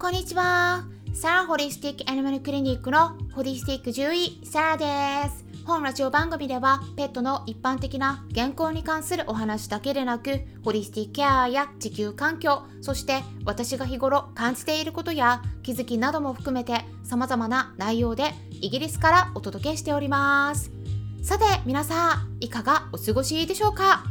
こんにちは。サラホリスティックアニマルクリニックのホリスティック獣医、サラです。本ラジオ番組ではペットの一般的な健康に関するお話だけでなくホリスティックケアや地球環境そして私が日頃感じていることや気づきなども含めて様々な内容でイギリスからお届けしておりますさて皆さんいかがお過ごしでしょうか？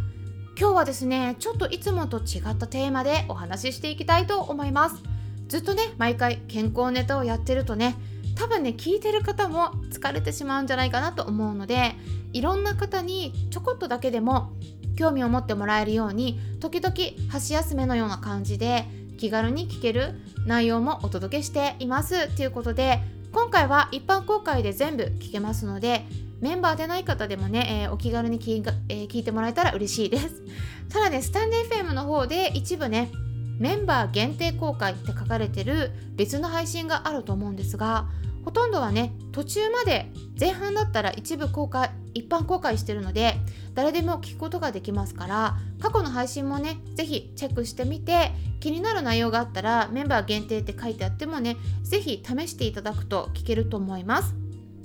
今日はですねちょっといつもと違ったテーマでお話ししていきたいと思いますずっとね毎回健康ネタをやってるとね多分ね聞いてる方も疲れてしまうんじゃないかなと思うのでいろんな方にちょこっとだけでも興味を持ってもらえるように時々箸休めのような感じで気軽に聞ける内容もお届けしています。ということで今回は一般公開で全部聞けますのでメンバーでない方でもね、えー、お気軽に聞,、えー、聞いてもらえたら嬉しいです。ただねスタンデー FM の方で一部ねメンバー限定公開って書かれてる別の配信があると思うんですがほとんどはね途中まで前半だったら一部公開一般公開してるので誰でも聞くことができますから過去の配信もね是非チェックしてみて気になる内容があったらメンバー限定って書いてあってもね是非試していただくと聞けると思います。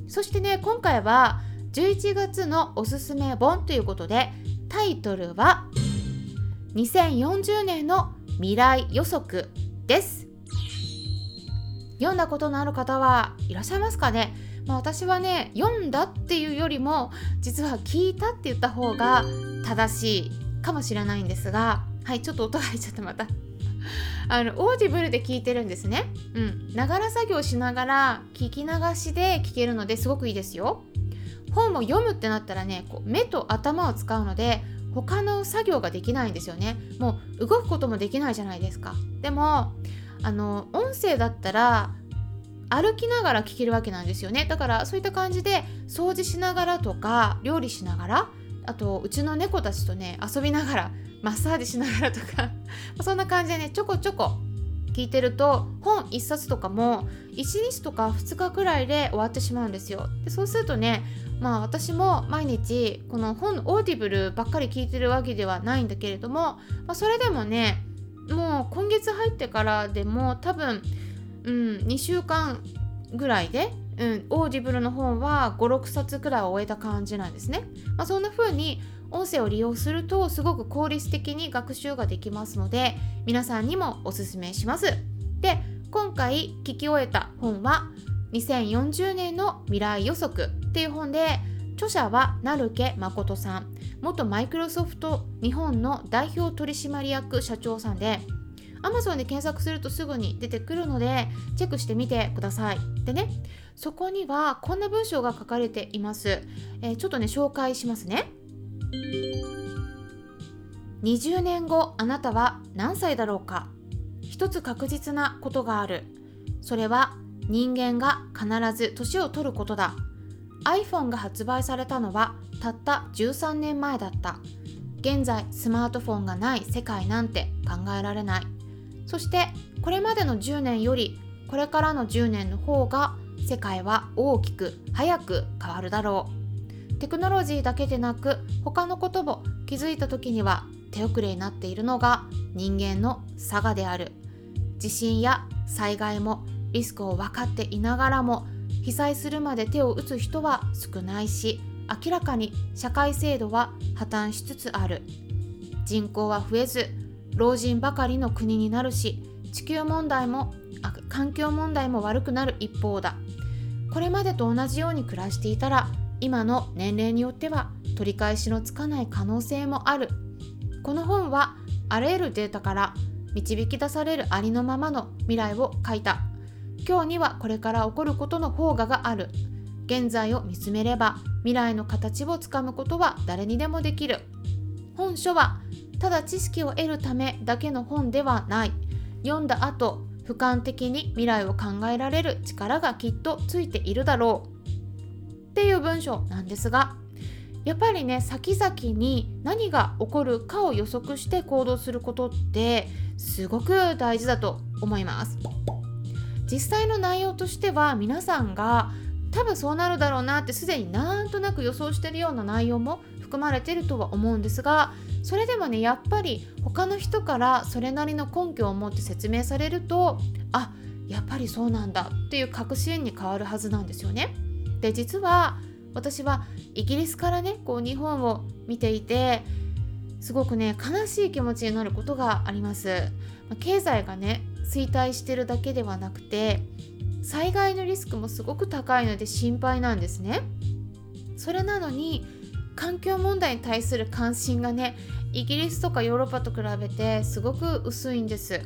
そしてね今回は11月のおすすめ本ということでタイトルは2040年の未来予測です。読んだことのある方はいらっしゃいますかね、まあ、私はね読んだっていうよりも実は聞いたって言った方が正しいかもしれないんですがはいちょっと音が入っちゃったまた。あの Audible で聞いてるんですね。うん。ながら作業しながら聞き流しで聞けるのですごくいいですよ。本を読むってなったらねこう目と頭を使うので他の作業ができないんですよね。もう動くこともできないじゃないですか。でもあの音声だったら歩きながら聞けるわけなんですよね。だからそういった感じで掃除しながらとか料理しながらあとうちの猫たちとね遊びながらマッサージしながらとか そんな感じでねちょこちょこ聞いてると本1冊とかも1日とか2日くらいで終わってしまうんですよ。でそうするとねまあ私も毎日この本 Audible ばっかり聞いてるわけではないんだけれども、まあ、それでもねもう今月入ってからでも多分、うん、2週間ぐらいで、うん、 Audible の本は56冊くらい終えた感じなんですね。まあ、そんな風に音声を利用するとすごく効率的に学習ができますので皆さんにもおすすめします。で今回聞き終えた本は2040年の未来予測っていう本で著者は成家誠さん元マイクロソフト日本の代表取締役社長さんで Amazon で検索するとすぐに出てくるのでチェックしてみてください。でねそこにはこんな文章が書かれています。えー、ちょっとね紹介しますね。20年後あなたは何歳だろうか？一つ確実なことがある。それは人間が必ず年を取ることだ iPhone が発売されたのはたった13年前だった現在スマートフォンがない世界なんて考えられないそしてこれまでの10年よりこれからの10年の方が世界は大きく早く変わるだろう。テクノロジーだけでなく他のことも気づいた時には手遅れになっているのが人間の差がである。地震や災害もリスクを分かっていながらも被災するまで手を打つ人は少ないし明らかに社会制度は破綻しつつある。人口は増えず老人ばかりの国になるし地球問題も環境問題も悪くなる一方だ。これまでと同じように暮らしていたら今の年齢によっては取り返しのつかない可能性もある。この本はあらゆるデータから導き出されるありのままの未来を書いた。今日にはこれから起こることの方ががある。現在を見つめれば未来の形をつかむことは誰にでもできる。本書はただ知識を得るためだけの本ではない読んだ後俯瞰的に未来を考えられる力がきっとついているだろうっていう文章なんですがやっぱりね先々に何が起こるかを予測して行動することってすごく大事だと思います。実際の内容としては皆さんが多分そうなるだろうなってすでになんとなく予想してるような内容も含まれてるとは思うんですがそれでもねやっぱり他の人からそれなりの根拠を持って説明されるとあやっぱりそうなんだっていう確信に変わるはずなんですよね。で実は私はイギリスからねこう日本を見ていてすごくね悲しい気持ちになることがあります。経済がね衰退してるだけではなくて災害のリスクもすごく高いので心配なんですね。それなのに環境問題に対する関心がねイギリスとかヨーロッパと比べてすごく薄いんです。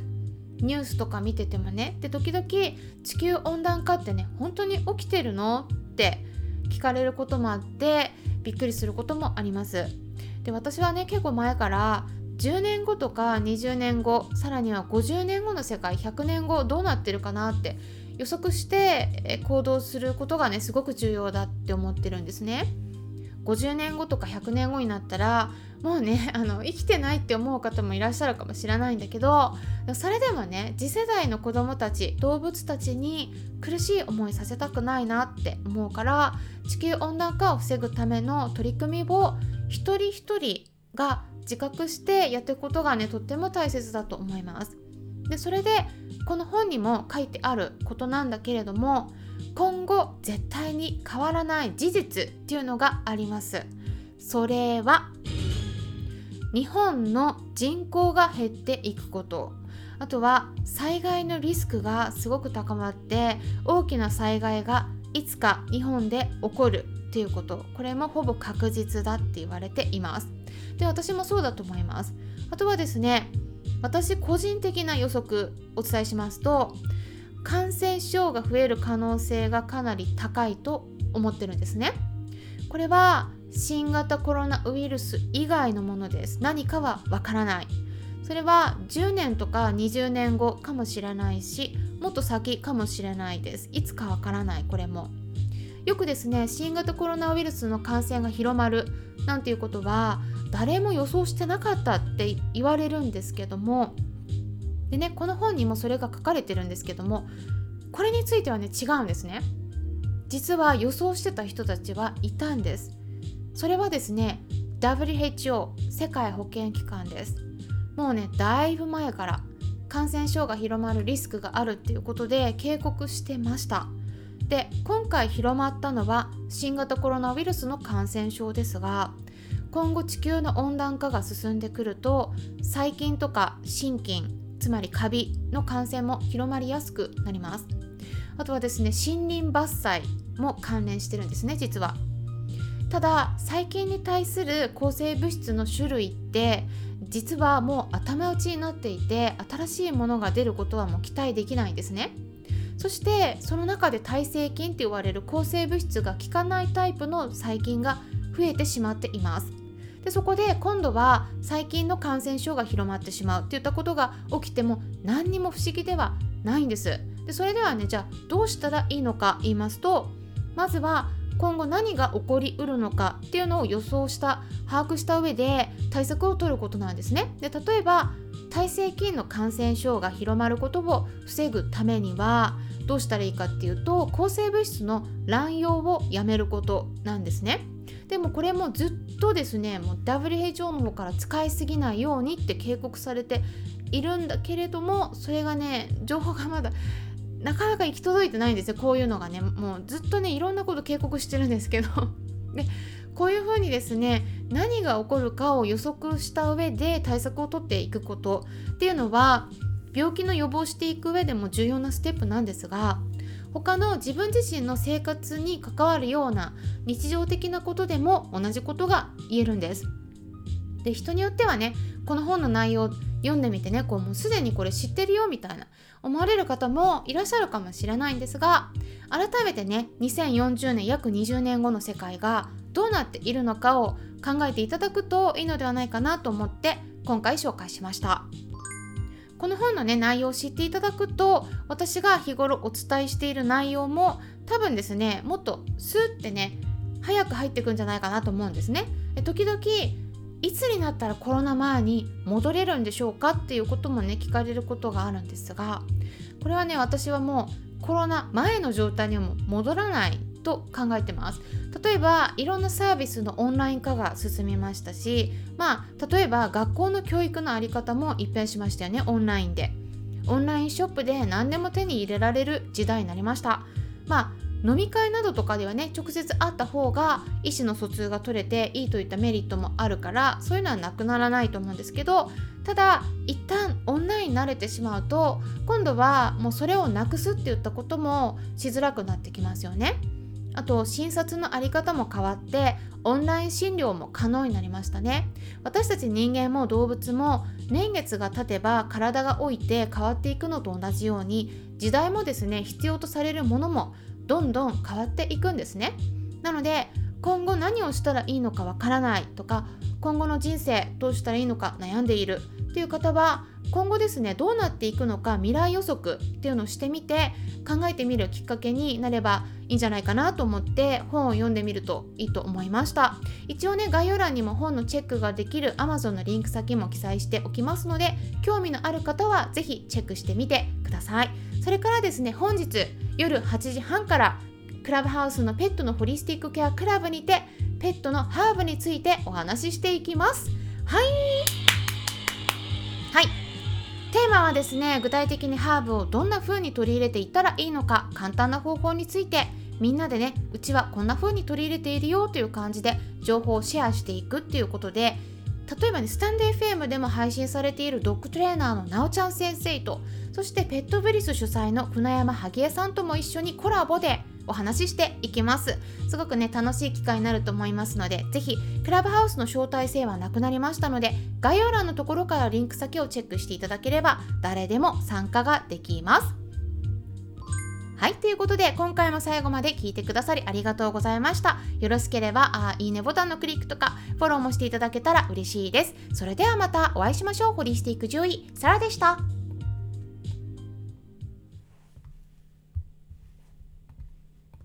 ニュースとか見ててもねで時々地球温暖化ってね本当に起きてるの？って聞かれることもあってびっくりすることもありますで私はね結構前から10年後とか20年後さらには50年後の世界100年後どうなってるかなって予測して行動することがねすごく重要だって思ってるんですね。50年後とか100年後になったらもうね あの生きてないって思う方もいらっしゃるかもしれないんだけどそれでもね次世代の子どもたち動物たちに苦しい思いさせたくないなって思うから地球温暖化を防ぐための取り組みを一人一人が自覚してやっていくことがねとっても大切だと思います。でそれでこの本にも書いてあることなんだけれども今後絶対に変わらない事実っていうのがあります。それは日本の人口が減っていくこと。あとは災害のリスクがすごく高まって大きな災害がいつか日本で起こるっていうこと。これもほぼ確実だって言われています。で私もそうだと思います。あとはですね私個人的な予測お伝えしますと感染症が増える可能性がかなり高いと思ってるんですね。これは新型コロナウイルス以外のものです。何かはわからない。それは10年とか20年後かもしれないし、もっと先かもしれないです。いつかわからない、これも。よくですね、新型コロナウイルスの感染が広まるなんていうことは、誰も予想してなかったって言われるんですけども、でねこの本にもそれが書かれてるんですけどもこれについてはね違うんですね。実は予想してた人たちはいたんです。それはですね WHO 世界保健機関です。もうねだいぶ前から感染症が広まるリスクがあるっていうことで警告してました。で今回広まったのは新型コロナウイルスの感染症ですが今後地球の温暖化が進んでくると細菌とか心筋つまりカビの感染も広まりやすくなります。あとはですね森林伐採も関連してるんですね実は。ただ細菌に対する抗生物質の種類って実はもう頭打ちになっていて新しいものが出ることはもう期待できないんですね。そしてその中で耐性菌って言われる抗生物質が効かないタイプの細菌が増えてしまっています。でそこで今度は細菌の感染症が広まってしまうっていったことが起きても何にも不思議ではないんです。でそれではねじゃあどうしたらいいのか言いますとまずは今後何が起こりうるのかっていうのを予想した把握した上で対策を取ることなんですね。で例えば耐性菌の感染症が広まることを防ぐためにはどうしたらいいかっていうと抗生物質の乱用をやめることなんですね。でもこれもずっとですねもう WHO の方から使いすぎないようにって警告されているんだけれどもそれがね情報がまだなかなか行き届いてないんですよ。こういうのがねもうずっとねいろんなこと警告してるんですけど。でこういうふうにですね何が起こるかを予測した上で対策をとっていくことっていうのは病気の予防していく上でも重要なステップなんですが他の自分自身の生活に関わるような日常的なことでも同じことが言えるんです。で人によってはねこの本の内容読んでみてねこうもうすでにこれ知ってるよみたいな思われる方もいらっしゃるかもしれないんですが改めてね2040年約20年後の世界がどうなっているのかを考えていただくといいのではないかなと思って今回紹介しました。この本のね内容を知っていただくと私が日頃お伝えしている内容も多分ですねもっとスーってね早く入ってくんじゃないかなと思うんですね。時々いつになったらコロナ前に戻れるんでしょうかっていうこともね聞かれることがあるんですがこれはね私はもうコロナ前の状態にはも戻らないと考えてます。例えばいろんなサービスのオンライン化が進みましたしまあ例えば学校の教育の在り方も一変しましたよねオンラインで。オンラインショップで何でも手に入れられる時代になりました。まあ飲み会などとかではね直接会った方が意思の疎通が取れていいといったメリットもあるからそういうのはなくならないと思うんですけどただ一旦オンラインに慣れてしまうと今度はもうそれをなくすって言ったこともしづらくなってきますよね。あと診察のあり方も変わってオンライン診療も可能になりましたね。私たち人間も動物も年月が経てば体が老いて変わっていくのと同じように時代もですね必要とされるものもどんどん変わっていくんですね。なので今後何をしたらいいのかわからないとか今後の人生どうしたらいいのか悩んでいるっていう方は今後ですねどうなっていくのか未来予測っていうのをしてみて考えてみるきっかけになればいいんじゃないかなと思って本を読んでみるといいと思いました。一応ね概要欄にも本のチェックができる Amazon のリンク先も記載しておきますので興味のある方は是非チェックしてみてください。それからですね本日夜8時半からクラブハウスのペットのホリスティックケアクラブにてペットのハーブについてお話ししていきます。はい。テーマはですね具体的にハーブをどんな風に取り入れていったらいいのか簡単な方法についてみんなでねうちはこんな風に取り入れているよという感じで情報をシェアしていくっていうことで例えばねスタンデー FM でも配信されているドッグトレーナーのなおちゃん先生とそしてペットブリス主催の船山萩江さんとも一緒にコラボでお話ししていきますすごくね楽しい機会になると思いますのでぜひクラブハウスの招待制はなくなりましたので概要欄のところからリンク先をチェックしていただければ誰でも参加ができますはい、ということで今回も最後まで聞いてくださりありがとうございました。よろしければあいいねボタンのクリックとかフォローもしていただけたら嬉しいです。それではまたお会いしましょう。ホリスティック獣医、サラでした。